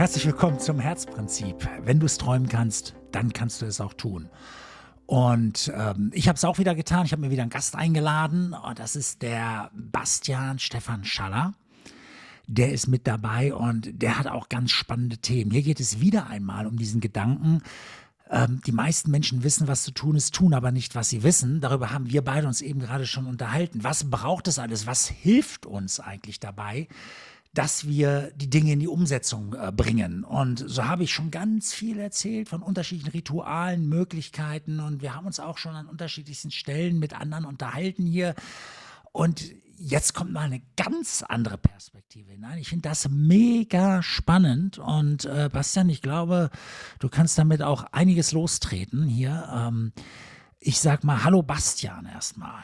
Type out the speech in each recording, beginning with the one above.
Herzlich willkommen zum Herzprinzip. Wenn du es träumen kannst, dann kannst du es auch tun. Und ähm, ich habe es auch wieder getan. Ich habe mir wieder einen Gast eingeladen. Und das ist der Bastian Stefan Schaller. Der ist mit dabei und der hat auch ganz spannende Themen. Hier geht es wieder einmal um diesen Gedanken. Ähm, die meisten Menschen wissen, was zu tun ist, tun aber nicht, was sie wissen. Darüber haben wir beide uns eben gerade schon unterhalten. Was braucht es alles? Was hilft uns eigentlich dabei? Dass wir die Dinge in die Umsetzung äh, bringen. Und so habe ich schon ganz viel erzählt von unterschiedlichen Ritualen, Möglichkeiten und wir haben uns auch schon an unterschiedlichsten Stellen mit anderen unterhalten hier. Und jetzt kommt mal eine ganz andere Perspektive hinein. Ich finde das mega spannend und äh, Bastian, ich glaube, du kannst damit auch einiges lostreten hier. Ähm, ich sag mal Hallo Bastian erstmal.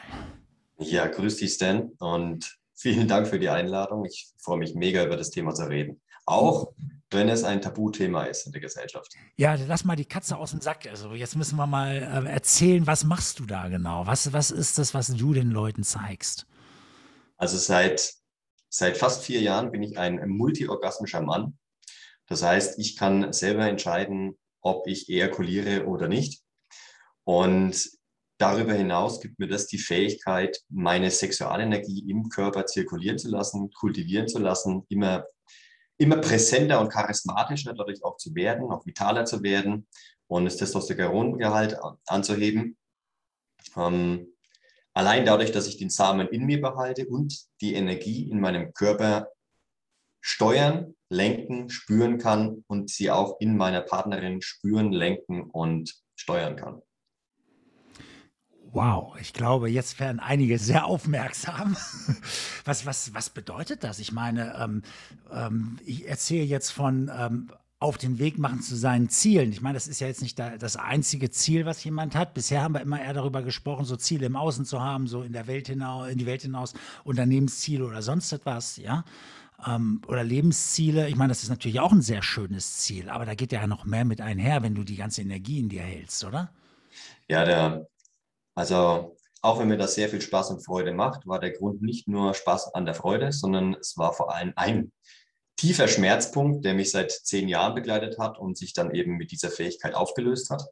Ja, grüß dich Stan und Vielen Dank für die Einladung. Ich freue mich mega über das Thema zu reden. Auch wenn es ein Tabuthema ist in der Gesellschaft. Ja, lass mal die Katze aus dem Sack. Also jetzt müssen wir mal äh, erzählen, was machst du da genau? Was, was ist das, was du den Leuten zeigst? Also seit, seit fast vier Jahren bin ich ein multiorgasmischer Mann. Das heißt, ich kann selber entscheiden, ob ich ejakuliere oder nicht. Und Darüber hinaus gibt mir das die Fähigkeit, meine Sexualenergie im Körper zirkulieren zu lassen, kultivieren zu lassen, immer, immer präsenter und charismatischer dadurch auch zu werden, auch vitaler zu werden und das Testosterongehalt anzuheben. Ähm, allein dadurch, dass ich den Samen in mir behalte und die Energie in meinem Körper steuern, lenken, spüren kann und sie auch in meiner Partnerin spüren, lenken und steuern kann. Wow, ich glaube, jetzt werden einige sehr aufmerksam. Was, was, was bedeutet das? Ich meine, ähm, ähm, ich erzähle jetzt von ähm, auf den Weg machen zu seinen Zielen. Ich meine, das ist ja jetzt nicht da, das einzige Ziel, was jemand hat. Bisher haben wir immer eher darüber gesprochen, so Ziele im Außen zu haben, so in der Welt hinaus, in die Welt hinaus, Unternehmensziele oder sonst etwas, ja. Ähm, oder Lebensziele. Ich meine, das ist natürlich auch ein sehr schönes Ziel, aber da geht ja noch mehr mit einher, wenn du die ganze Energie in dir hältst, oder? Ja, der, also auch wenn mir das sehr viel Spaß und Freude macht, war der Grund nicht nur Spaß an der Freude, sondern es war vor allem ein tiefer Schmerzpunkt, der mich seit zehn Jahren begleitet hat und sich dann eben mit dieser Fähigkeit aufgelöst hat.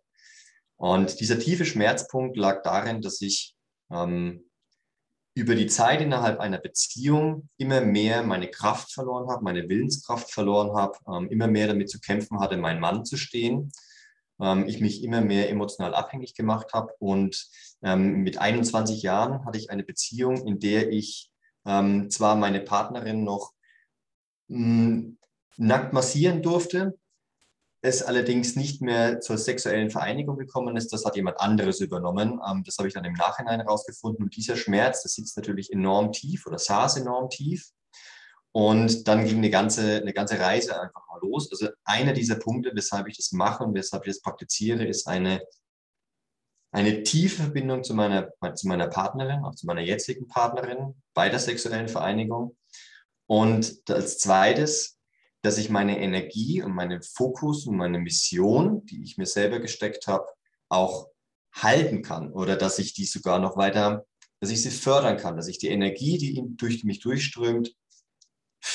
Und dieser tiefe Schmerzpunkt lag darin, dass ich ähm, über die Zeit innerhalb einer Beziehung immer mehr meine Kraft verloren habe, meine Willenskraft verloren habe, ähm, immer mehr damit zu kämpfen hatte, mein Mann zu stehen ähm, ich mich immer mehr emotional abhängig gemacht habe. Und ähm, mit 21 Jahren hatte ich eine Beziehung, in der ich ähm, zwar meine Partnerin noch mh, hm, nackt massieren durfte, es allerdings nicht mehr zur sexuellen Vereinigung gekommen ist, das hat jemand anderes übernommen. Ähm, das habe ich dann im Nachhinein herausgefunden. Und dieser Schmerz, das sitzt natürlich enorm tief oder saß enorm tief. Und dann ging eine ganze, eine ganze Reise einfach mal los. Also einer dieser Punkte, weshalb ich das mache und weshalb ich das praktiziere, ist eine, eine tiefe Verbindung zu meiner, zu meiner Partnerin, auch zu meiner jetzigen Partnerin bei der sexuellen Vereinigung. Und als zweites, dass ich meine Energie und meinen Fokus und meine Mission, die ich mir selber gesteckt habe, auch halten kann oder dass ich die sogar noch weiter, dass ich sie fördern kann, dass ich die Energie, die durch mich durchströmt,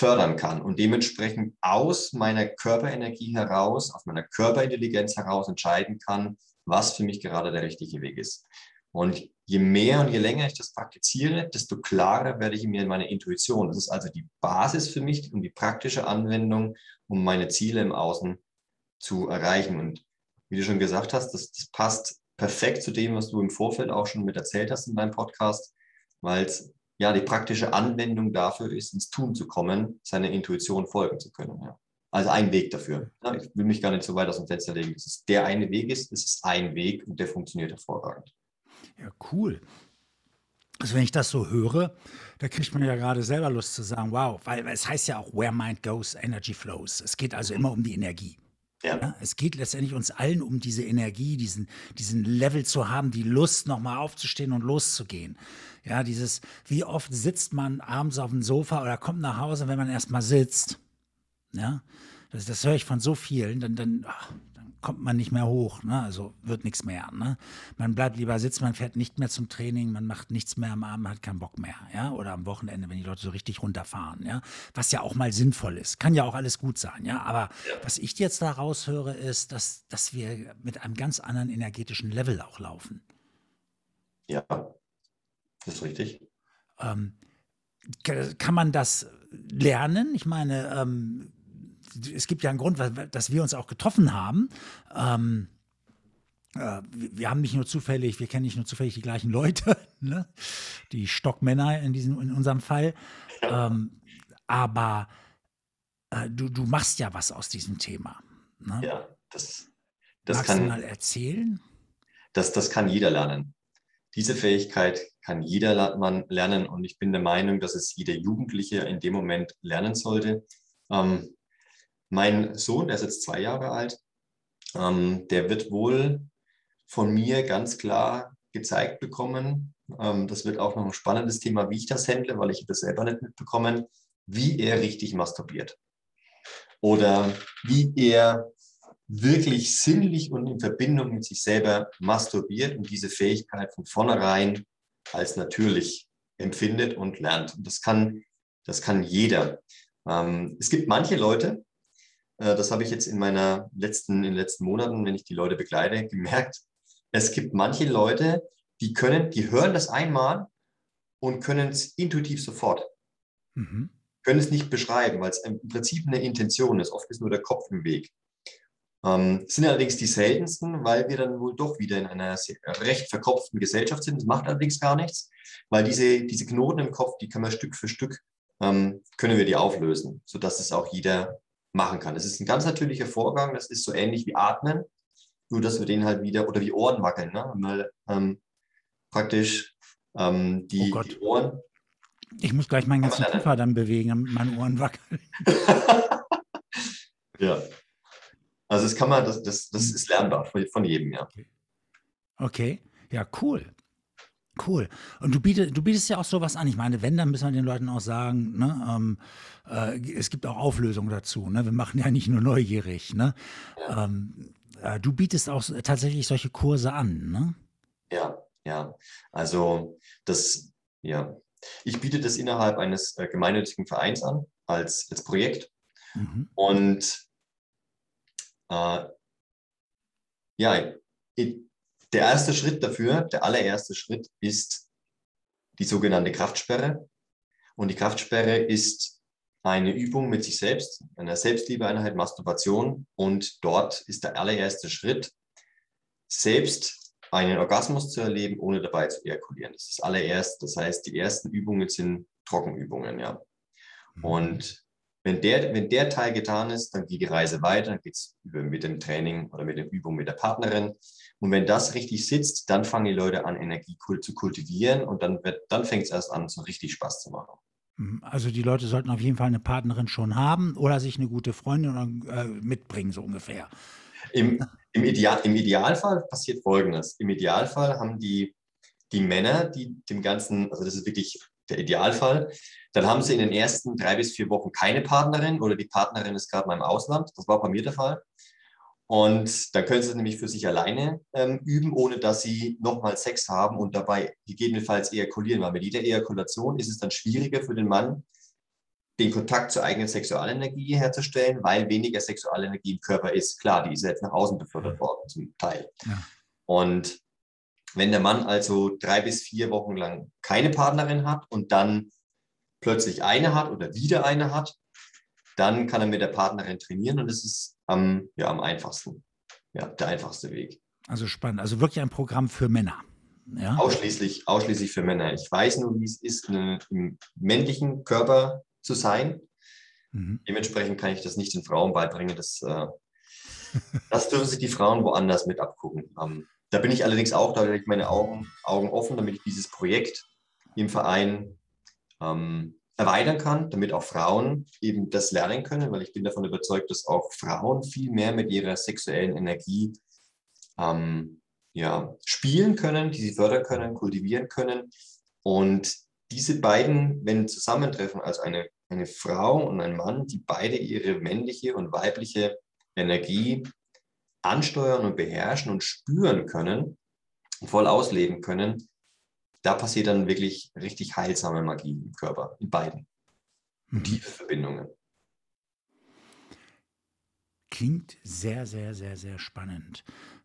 fördern kann und dementsprechend aus meiner Körperenergie heraus, aus meiner Körperintelligenz heraus entscheiden kann, was für mich gerade der richtige Weg ist. Und je mehr und je länger ich das praktiziere, desto klarer werde ich mir in meiner Intuition. Das ist also die Basis für mich und die praktische Anwendung, um meine Ziele im Außen zu erreichen. Und wie du schon gesagt hast, das, das passt perfekt zu dem, was du im Vorfeld auch schon mit erzählt hast in deinem Podcast, weil es ja, die praktische Anwendung dafür ist, ins Tun zu kommen, seiner Intuition folgen zu können. Ja. Also ein Weg dafür. Ja, ich will mich gar nicht so weit aus dem Fenster legen. dass es der eine Weg ist, es ist ein Weg und der funktioniert hervorragend. Ja, cool. Also wenn ich das so höre, da kriegt man ja gerade selber Lust zu sagen, wow, weil es heißt ja auch, where mind goes, energy flows. Es geht also immer um die Energie. Ja. es geht letztendlich uns allen um diese Energie, diesen, diesen Level zu haben, die Lust, nochmal aufzustehen und loszugehen. Ja, dieses, wie oft sitzt man abends auf dem Sofa oder kommt nach Hause, wenn man erstmal sitzt. Ja, das, das höre ich von so vielen. Dann, dann, ach, kommt man nicht mehr hoch, ne? also wird nichts mehr. Ne? Man bleibt lieber sitzen, man fährt nicht mehr zum Training, man macht nichts mehr am Abend, hat keinen Bock mehr. Ja? Oder am Wochenende, wenn die Leute so richtig runterfahren. Ja? Was ja auch mal sinnvoll ist. Kann ja auch alles gut sein. Ja? Aber was ich jetzt da raushöre, ist, dass, dass wir mit einem ganz anderen energetischen Level auch laufen. Ja, das ist richtig. Ähm, kann man das lernen? Ich meine, ähm, es gibt ja einen Grund, dass wir uns auch getroffen haben. Ähm, äh, wir haben nicht nur zufällig, wir kennen nicht nur zufällig die gleichen Leute, ne? die Stockmänner in, diesem, in unserem Fall. Ähm, aber äh, du, du machst ja was aus diesem Thema. Ne? Ja, das, das Magst kann. Du mal erzählen? Das, das kann jeder lernen. Diese Fähigkeit kann jeder Mann lernen und ich bin der Meinung, dass es jeder Jugendliche in dem Moment lernen sollte. Ähm, mein Sohn, der ist jetzt zwei Jahre alt, ähm, der wird wohl von mir ganz klar gezeigt bekommen. Ähm, das wird auch noch ein spannendes Thema, wie ich das handle, weil ich das selber nicht mitbekommen, wie er richtig masturbiert. Oder wie er wirklich sinnlich und in Verbindung mit sich selber masturbiert und diese Fähigkeit von vornherein als natürlich empfindet und lernt. Und das kann, das kann jeder. Ähm, es gibt manche Leute, das habe ich jetzt in meiner letzten, in den letzten Monaten, wenn ich die Leute begleite, gemerkt. Es gibt manche Leute, die können, die hören das einmal und können es intuitiv sofort. Mhm. Können es nicht beschreiben, weil es im Prinzip eine Intention ist. Oft ist nur der Kopf im Weg. Ähm, sind allerdings die seltensten, weil wir dann wohl doch wieder in einer recht verkopften Gesellschaft sind. Das macht allerdings gar nichts, weil diese, diese Knoten im Kopf, die können wir Stück für Stück, ähm, können wir die auflösen, sodass es auch jeder machen kann. Das ist ein ganz natürlicher Vorgang, das ist so ähnlich wie Atmen, nur dass wir den halt wieder, oder wie Ohren wackeln, ne? Mal ähm, praktisch ähm, die, oh die, Ohren. Ich muss gleich meinen ganzen Koffer dann bewegen, damit meine Ohren wackeln. ja. Also das kann man, das, das, das ist lernbar von jedem, ja. Okay. okay. Ja, cool. Cool. Und du bietest, du bietest ja auch sowas an. Ich meine, wenn, dann müssen wir den Leuten auch sagen, ne, ähm, äh, es gibt auch Auflösungen dazu. Ne? Wir machen ja nicht nur neugierig. Ne? Ähm, äh, du bietest auch tatsächlich solche Kurse an. Ne? Ja, ja. Also das, ja. Ich biete das innerhalb eines äh, gemeinnützigen Vereins an, als, als Projekt. Mhm. Und äh, ja, ich, der erste Schritt dafür, der allererste Schritt ist die sogenannte Kraftsperre. Und die Kraftsperre ist eine Übung mit sich selbst, eine Selbstliebeeinheit, Masturbation. Und dort ist der allererste Schritt, selbst einen Orgasmus zu erleben, ohne dabei zu ejakulieren. Das ist das allererste. Das heißt, die ersten Übungen sind Trockenübungen, ja. Mhm. Und wenn der, wenn der Teil getan ist, dann geht die Reise weiter, dann geht es mit dem Training oder mit der Übung mit der Partnerin. Und wenn das richtig sitzt, dann fangen die Leute an, Energie zu kultivieren und dann, dann fängt es erst an, so richtig Spaß zu machen. Mhm. Also die Leute sollten auf jeden Fall eine Partnerin schon haben oder sich eine gute Freundin äh, mitbringen, so ungefähr. Im, im, Ideal, Im Idealfall passiert Folgendes. Im Idealfall haben die, die Männer, die dem Ganzen, also das ist wirklich der Idealfall. Dann haben sie in den ersten drei bis vier Wochen keine Partnerin oder die Partnerin ist gerade mal im Ausland. Das war bei mir der Fall. Und dann können sie es nämlich für sich alleine ähm, üben, ohne dass sie nochmal Sex haben und dabei gegebenenfalls ejakulieren. Weil mit jeder Ejakulation ist es dann schwieriger für den Mann, den Kontakt zur eigenen Sexualenergie herzustellen, weil weniger Sexualenergie im Körper ist. Klar, die ist jetzt nach außen befördert worden zum Teil. Ja. Und wenn der Mann also drei bis vier Wochen lang keine Partnerin hat und dann plötzlich eine hat oder wieder eine hat, dann kann er mit der Partnerin trainieren und es ist am, ja, am einfachsten. Ja, der einfachste Weg. Also spannend. Also wirklich ein Programm für Männer. Ja? Ausschließlich, ausschließlich für Männer. Ich weiß nur, wie es ist, im männlichen Körper zu sein. Mhm. Dementsprechend kann ich das nicht den Frauen beibringen. Das, äh, das dürfen sich die Frauen woanders mit abgucken. Ähm, da bin ich allerdings auch, da ich meine Augen, Augen offen, damit ich dieses Projekt im Verein ähm, erweitern kann, damit auch Frauen eben das lernen können, weil ich bin davon überzeugt, dass auch Frauen viel mehr mit ihrer sexuellen Energie ähm, ja, spielen können, die sie fördern können, kultivieren können. Und diese beiden, wenn zusammentreffen, also eine, eine Frau und ein Mann, die beide ihre männliche und weibliche Energie ansteuern und beherrschen und spüren können, voll ausleben können, da passiert dann wirklich richtig heilsame Magie im Körper, in beiden. Mhm. Tiefe Verbindungen. Klingt sehr, sehr, sehr, sehr spannend.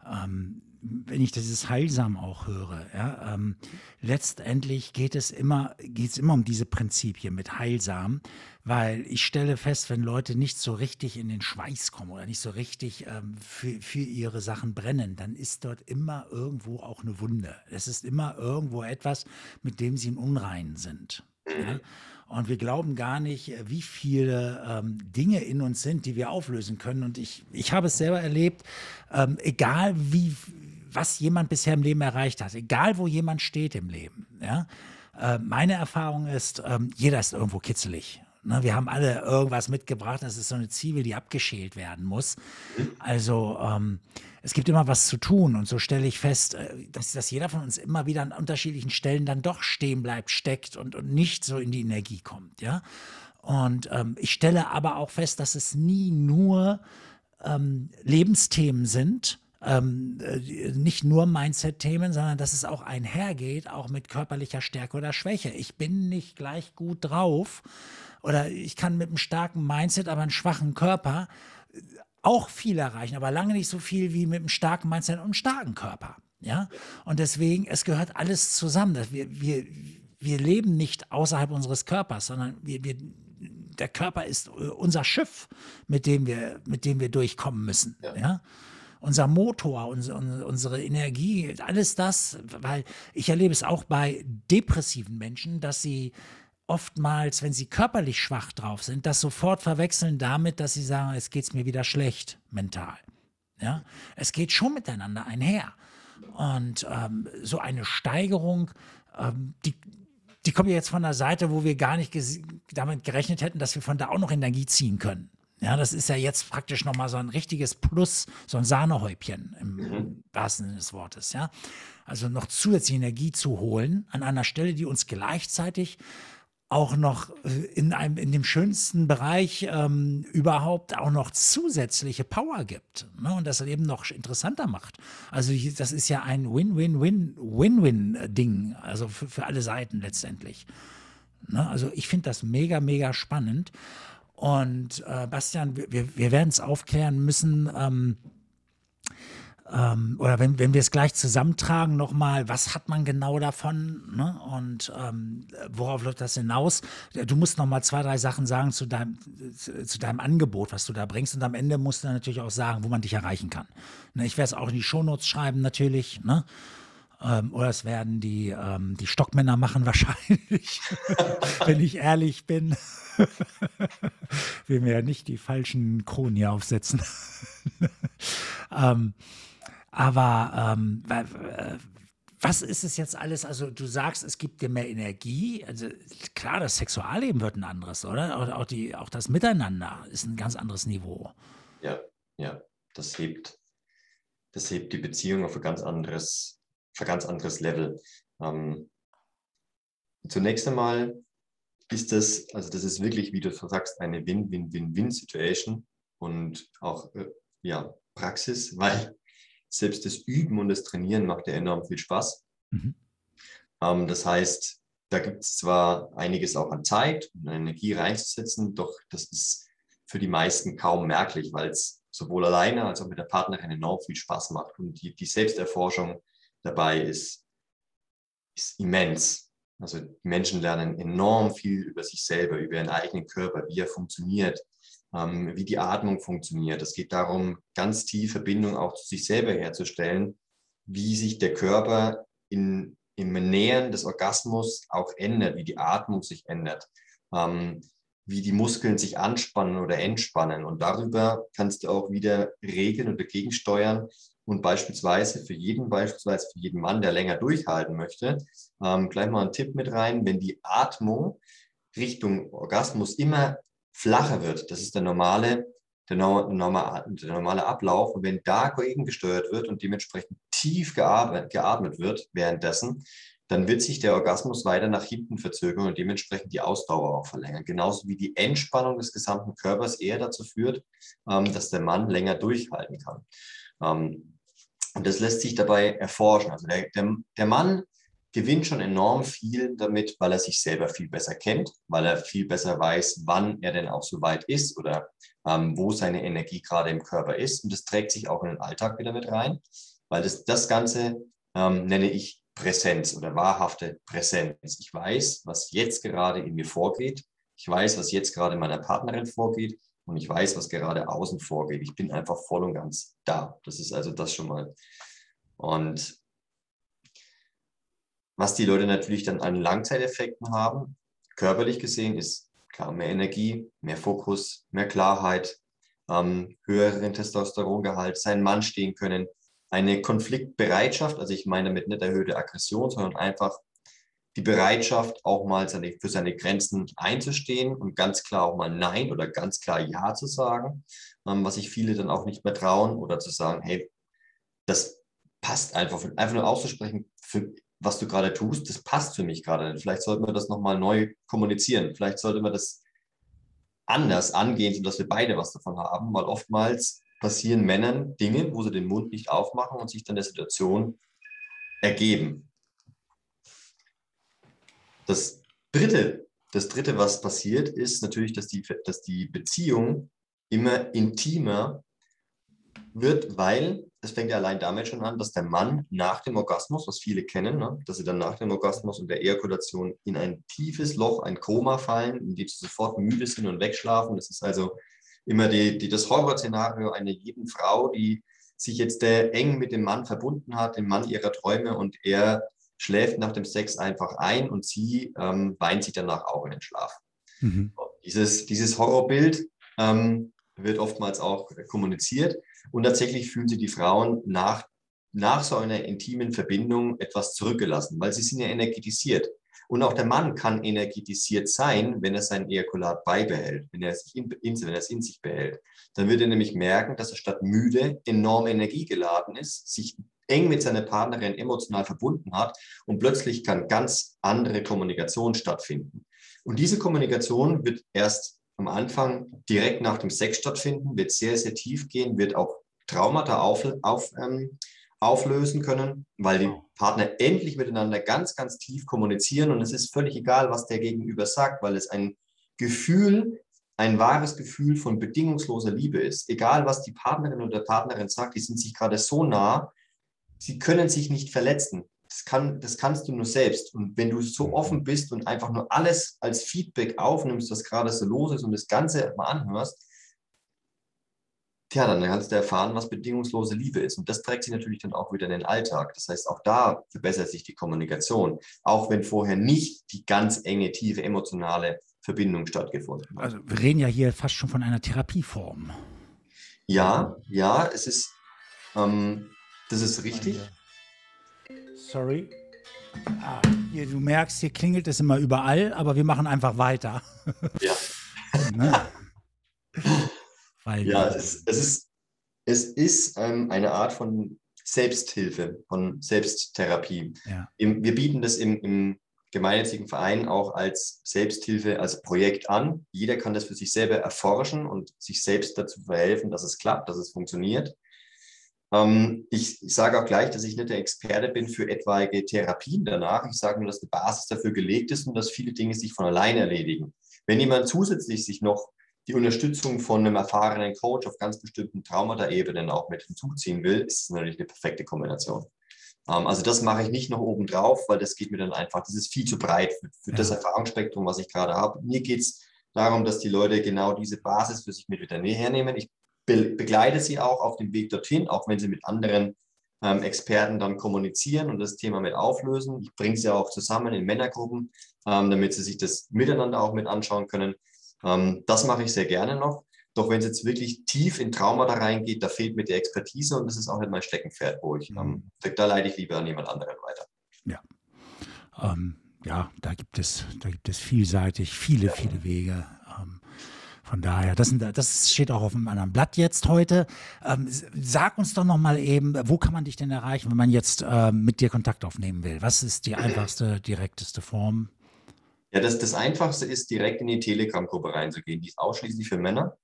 Ähm, wenn ich dieses heilsam auch höre, ja, ähm, letztendlich geht es immer, geht es immer um diese Prinzipien mit heilsam, weil ich stelle fest, wenn Leute nicht so richtig in den Schweiß kommen oder nicht so richtig ähm, für, für ihre Sachen brennen, dann ist dort immer irgendwo auch eine Wunde. Es ist immer irgendwo etwas, mit dem sie im Unreinen sind. Ja? Und wir glauben gar nicht, wie viele ähm, Dinge in uns sind, die wir auflösen können. Und ich, ich habe es selber erlebt, ähm, egal wie, was jemand bisher im Leben erreicht hat, egal wo jemand steht im Leben. Ja? Äh, meine Erfahrung ist, ähm, jeder ist irgendwo kitzelig. Ne? Wir haben alle irgendwas mitgebracht, das ist so eine Zwiebel, die abgeschält werden muss. Also ähm, es gibt immer was zu tun und so stelle ich fest, äh, dass, dass jeder von uns immer wieder an unterschiedlichen Stellen dann doch stehen bleibt, steckt und, und nicht so in die Energie kommt. Ja? Und ähm, ich stelle aber auch fest, dass es nie nur ähm, Lebensthemen sind, ähm, äh, nicht nur Mindset-Themen, sondern dass es auch einhergeht, auch mit körperlicher Stärke oder Schwäche. Ich bin nicht gleich gut drauf oder ich kann mit einem starken Mindset, aber einen schwachen Körper äh, auch viel erreichen, aber lange nicht so viel wie mit einem starken Mindset und einem starken Körper. Ja, und deswegen, es gehört alles zusammen. Wir, wir, wir leben nicht außerhalb unseres Körpers, sondern wir, wir, der Körper ist äh, unser Schiff, mit dem wir, mit dem wir durchkommen müssen. Ja. ja? Unser Motor, unsere, unsere Energie, alles das, weil ich erlebe es auch bei depressiven Menschen, dass sie oftmals, wenn sie körperlich schwach drauf sind, das sofort verwechseln damit, dass sie sagen, es geht mir wieder schlecht mental. Ja, es geht schon miteinander einher. Und ähm, so eine Steigerung, ähm, die, die kommt ja jetzt von der Seite, wo wir gar nicht damit gerechnet hätten, dass wir von da auch noch Energie ziehen können. Ja, das ist ja jetzt praktisch nochmal so ein richtiges Plus, so ein Sahnehäubchen im, mhm. wahrsten Sinne des Wortes. Ja, also noch zusätzliche Energie zu holen an einer Stelle, die uns gleichzeitig auch noch äh, in einem in dem schönsten Bereich ähm, überhaupt auch noch zusätzliche Power gibt ne? und das Leben noch interessanter macht. Also das ist ja ein Win-Win-Win-Win-Win-Ding, also für, für alle Seiten letztendlich. Ne? Also ich finde das mega, mega spannend. Und äh, Bastian, wir, wir werden es aufklären müssen. Ähm, ähm, oder wenn, wenn wir es gleich zusammentragen, nochmal, was hat man genau davon ne? und ähm, worauf läuft das hinaus? Du musst nochmal zwei, drei Sachen sagen zu deinem, zu, deinem Angebot, was du da bringst und am Ende musst du natürlich auch sagen, wo man dich erreichen kann. Ne? Ich werde es auch in die Shownotes schreiben natürlich, ne? Ähm, oder es werden die, ähm, die Stockmänner machen wahrscheinlich, wenn ich ehrlich bin. Will mir ja nicht die falschen Kronen hier aufsetzen. ähm, aber ähm, äh, was ist es jetzt alles? Also du sagst, es gibt dir mehr Energie. Also klar, das Sexualleben wird ein anderes, oder? Auch, auch, die, auch das Miteinander ist ein ganz anderes Niveau. Ja, ja, das hebt, das hebt die Beziehung auf ein ganz anderes, ein ganz anderes Level. Ähm, zunächst einmal ist das, also das ist wirklich, wie du sagst, eine Win-Win-Win-Win-Situation und auch äh, ja, Praxis, weil selbst das Üben und das Trainieren macht ja enorm viel Spaß. Mhm. Ähm, das heißt, da gibt es zwar einiges auch an Zeit und Energie reinzusetzen, doch das ist für die meisten kaum merklich, weil es sowohl alleine als auch mit der Partnerin enorm viel Spaß macht. Und die, die Selbsterforschung dabei ist, ist immens. Also Menschen lernen enorm viel über sich selber, über ihren eigenen Körper, wie er funktioniert, ähm, wie die Atmung funktioniert. Es geht darum, ganz tief Verbindung auch zu sich selber herzustellen, wie sich der Körper in, im Nähern des Orgasmus auch ändert, wie die Atmung sich ändert, ähm, wie die Muskeln sich anspannen oder entspannen. Und darüber kannst du auch wieder regeln und dagegen steuern. Und beispielsweise für jeden, beispielsweise für jeden Mann, der länger durchhalten möchte, ähm, gleich mal einen Tipp mit rein, wenn die Atmung Richtung Orgasmus immer flacher wird. Das ist der normale, der, normal, der normale Ablauf. Und wenn dagegen gesteuert wird und dementsprechend tief geatmet, geatmet wird währenddessen, dann wird sich der Orgasmus weiter nach hinten verzögern und dementsprechend die Ausdauer auch verlängern. Genauso wie die Entspannung des gesamten Körpers eher dazu führt, ähm, dass der Mann länger durchhalten kann. Und das lässt sich dabei erforschen. Also der, der, der Mann gewinnt schon enorm viel damit, weil er sich selber viel besser kennt, weil er viel besser weiß, wann er denn auch so weit ist oder ähm, wo seine Energie gerade im Körper ist. Und das trägt sich auch in den Alltag wieder mit rein, weil das, das Ganze ähm, nenne ich Präsenz oder wahrhafte Präsenz. Ich weiß, was jetzt gerade in mir vorgeht. Ich weiß, was jetzt gerade meiner Partnerin vorgeht und ich weiß, was gerade außen vorgeht. Ich bin einfach voll und ganz da. Das ist also das schon mal. Und was die Leute natürlich dann an Langzeiteffekten haben, körperlich gesehen, ist klar mehr Energie, mehr Fokus, mehr Klarheit, ähm, höheren Testosterongehalt, seinen Mann stehen können, eine Konfliktbereitschaft, also ich meine damit nicht erhöhte Aggression, sondern einfach die Bereitschaft, auch mal seine, für seine Grenzen einzustehen und ganz klar auch mal Nein oder ganz klar Ja zu sagen, ähm, was sich viele dann auch nicht mehr trauen oder zu sagen, hey, das passt einfach, einfach nur auszusprechen, für, was du gerade tust, das passt für mich gerade. Vielleicht sollten wir das nochmal neu kommunizieren. Vielleicht sollte man das anders angehen, sodass wir beide was davon haben, weil oftmals passieren Männern Dinge, wo sie den Mund nicht aufmachen und sich dann der Situation ergeben. Das dritte, das dritte, was passiert, ist natürlich, dass die, dass die Beziehung immer intimer wird, weil es fängt ja allein damit schon an, dass der Mann nach dem Orgasmus, was viele kennen, ne, dass sie dann nach dem Orgasmus und der Ejakulation in ein tiefes Loch, ein Koma fallen, in dem sie sofort müde sind und wegschlafen. Das ist also immer die, die, das Horrorszenario einer jeden Frau, die sich jetzt äh, eng mit dem Mann verbunden hat, dem Mann ihrer Träume und er schläft nach dem Sex einfach ein und sie ähm, weint sich danach auch in den Schlaf. Mhm. Dieses, dieses Horrorbild ähm, wird oftmals auch kommuniziert und tatsächlich fühlen sich die Frauen nach, nach so einer intimen Verbindung etwas zurückgelassen, weil sie sind ja energetisiert. Und auch der Mann kann energetisiert sein, wenn er sein Ejakulat beibehält, wenn er, sich in, in, wenn er es in sich behält. Dann wird er nämlich merken, dass er statt müde enorm energiegeladen ist, sich eng mit seiner Partnerin emotional verbunden hat und plötzlich kann ganz andere Kommunikation stattfinden. Und diese Kommunikation wird erst am Anfang direkt nach dem Sex stattfinden, wird sehr, sehr tief gehen, wird auch Traumata auf, auf, ähm, auflösen können, weil die Partner endlich miteinander ganz, ganz tief kommunizieren und es ist völlig egal, was der Gegenüber sagt, weil es ein Gefühl, ein wahres Gefühl von bedingungsloser Liebe ist. Egal, was die Partnerin oder der Partnerin sagt, die sind sich gerade so nah, sie können sich nicht verletzen. Das, kann, das kannst du nur selbst. Und wenn du so offen bist und einfach nur alles als Feedback aufnimmst, was gerade so los ist und das Ganze mal anhörst, tja, dann kannst du erfahren, was bedingungslose Liebe ist. Und das trägt sich natürlich dann auch wieder in den Alltag. Das heißt, auch da verbessert sich die Kommunikation, auch wenn vorher nicht die ganz enge, tiefe, emotionale Verbindung stattgefunden hat. Also wir reden ja hier fast schon von einer Therapieform. Ja, ja, es ist, ähm, das ist richtig. Sorry. Ah, hier, du merkst, hier klingelt es immer überall, aber wir machen einfach weiter. Ja. ne? Weil ja, es, es ist, es ist ähm, eine Art von Selbsthilfe, von Selbsttherapie. Ja. Im, wir bieten das im, im gemeinnützigen Verein auch als Selbsthilfe, als Projekt an. Jeder kann das für sich selber erforschen und sich selbst dazu verhelfen, dass es klappt, dass es funktioniert. Ähm, ich, ich sage auch gleich, dass ich nicht der Experte bin für etwaige Therapien danach. Ich sage nur, dass die Basis dafür gelegt ist und dass viele Dinge sich von allein erledigen. Wenn jemand zusätzlich sich noch die Unterstützung von einem erfahrenen Coach auf ganz bestimmten Traumata-Ebenen auch mit hinzuziehen will, ist es natürlich eine perfekte Kombination. Ähm, also das mache ich nicht noch oben drauf, weil das geht mir dann einfach, das ist viel zu breit für, für das Erfahrungsspektrum, was ich gerade habe. Mir geht es darum, dass die Leute genau diese Basis für sich mit wieder hernehmen. Ich be begleite sie auch auf dem Weg dorthin, auch wenn sie mit anderen ähm, Experten dann kommunizieren und das Thema mit auflösen. Ich bringe sie auch zusammen in Männergruppen, ähm, damit sie sich das miteinander auch mit anschauen können. Ähm, das mache ich sehr gerne noch. Doch wenn es jetzt wirklich tief in Trauma da reingeht, da fehlt mir die Expertise und das ist auch nicht mein Steckenpferd, wo ich, mhm. da leite ich lieber an jemand anderen weiter. Ja. Ähm, ja, da gibt es, da gibt es vielseitig viele, viele Wege. Von daher, das, das, steht auch auf einem anderen Blatt jetzt heute. Ähm, sag uns doch noch mal eben, wo kann man dich denn erreichen, wenn man jetzt ähm, mit dir Kontakt aufnehmen will? Was ist die einfachste, direkteste Form? Ja, das, das Einfachste ist, direkt in die Telegram-Gruppe reinzugehen. Die ist ausschließlich für Männer.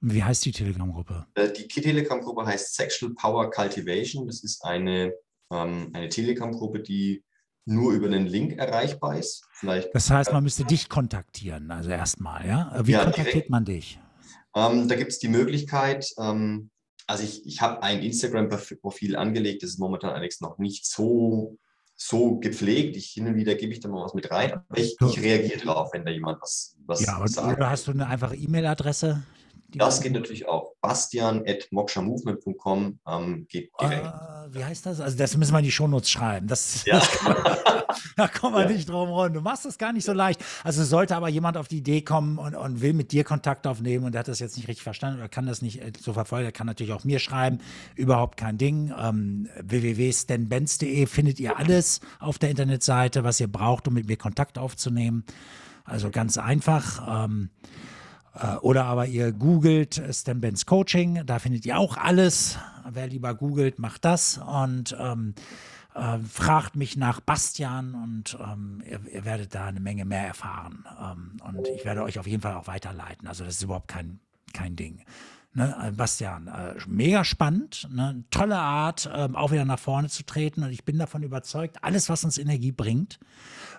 Wie heißt die Telegram-Gruppe? Äh, die Telegram-Gruppe heißt Sexual Power Cultivation. Das ist eine, ähm, eine Telegram-Gruppe, die nur über den Link erreichbar ist. Vielleicht, das heißt, man müsste dich kontaktieren, also erstmal, ja? Wie ja, kontaktiert direkt. man dich? Ähm, da gibt es die Möglichkeit, ähm, also ich, ich habe ein Instagram-Profil angelegt, das ist momentan allerdings noch nicht so, so gepflegt. Ich, hin und wieder gebe ich da mal was mit rein, aber ich, ich reagiere drauf, wenn da jemand was, was ja, sagt. Oder hast du eine einfache E-Mail-Adresse? Das geht natürlich auch. Bastian.mokshamovement.com ähm, geht direkt. Uh, wie heißt das? Also das müssen wir in die Shownotes schreiben. Das, ja. das man, da kommen wir ja. nicht drum rum. Du machst das gar nicht so leicht. Also sollte aber jemand auf die Idee kommen und, und will mit dir Kontakt aufnehmen und der hat das jetzt nicht richtig verstanden oder kann das nicht äh, so verfolgen, der kann natürlich auch mir schreiben. Überhaupt kein Ding. Ähm, www.stanbenz.de findet ihr alles auf der Internetseite, was ihr braucht, um mit mir Kontakt aufzunehmen. Also ganz einfach. Ähm, äh, oder aber ihr googelt Stan Benz Coaching, da findet ihr auch alles. Wer lieber googelt, macht das und ähm, äh, fragt mich nach Bastian und ähm, ihr, ihr, werdet da eine Menge mehr erfahren. Ähm, und ich werde euch auf jeden Fall auch weiterleiten. Also das ist überhaupt kein, kein Ding. Ne, äh, Bastian, äh, mega spannend, ne, tolle Art, äh, auch wieder nach vorne zu treten. Und ich bin davon überzeugt, alles, was uns Energie bringt,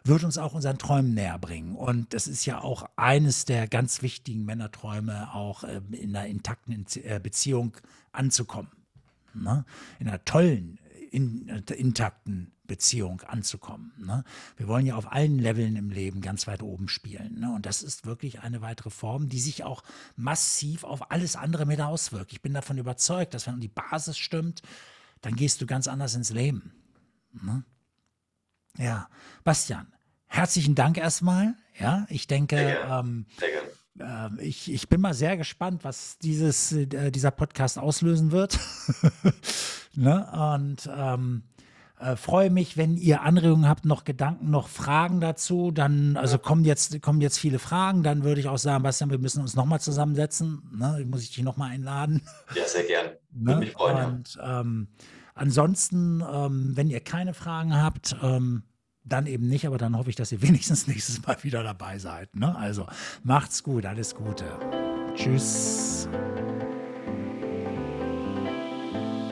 wird uns auch unseren Träumen näher bringen. Und das ist ja auch eines der ganz wichtigen Männerträume, auch äh, in einer intakten äh, Beziehung anzukommen. Ne? In einer tollen, in, äh, intakten Beziehung anzukommen. Ne? Wir wollen ja auf allen Leveln im Leben ganz weit oben spielen. Ne? Und das ist wirklich eine weitere Form, die sich auch massiv auf alles andere mit auswirkt. Ich bin davon überzeugt, dass wenn die Basis stimmt, dann gehst du ganz anders ins Leben. Ne? Ja, Bastian, herzlichen Dank erstmal. Ja, ich denke, ähm, äh, ich, ich bin mal sehr gespannt, was dieses, äh, dieser Podcast auslösen wird. ne? Und ähm, äh, freue mich, wenn ihr Anregungen habt, noch Gedanken, noch Fragen dazu. Dann, also kommen jetzt, kommen jetzt viele Fragen. Dann würde ich auch sagen, Bastian, wir müssen uns nochmal zusammensetzen. Ne? Muss ich dich nochmal einladen? Ja, sehr gerne. Würde ne? mich freuen. Und ähm, ansonsten, ähm, wenn ihr keine Fragen habt, ähm, dann eben nicht, aber dann hoffe ich, dass ihr wenigstens nächstes Mal wieder dabei seid. Ne? Also macht's gut, alles Gute. Tschüss.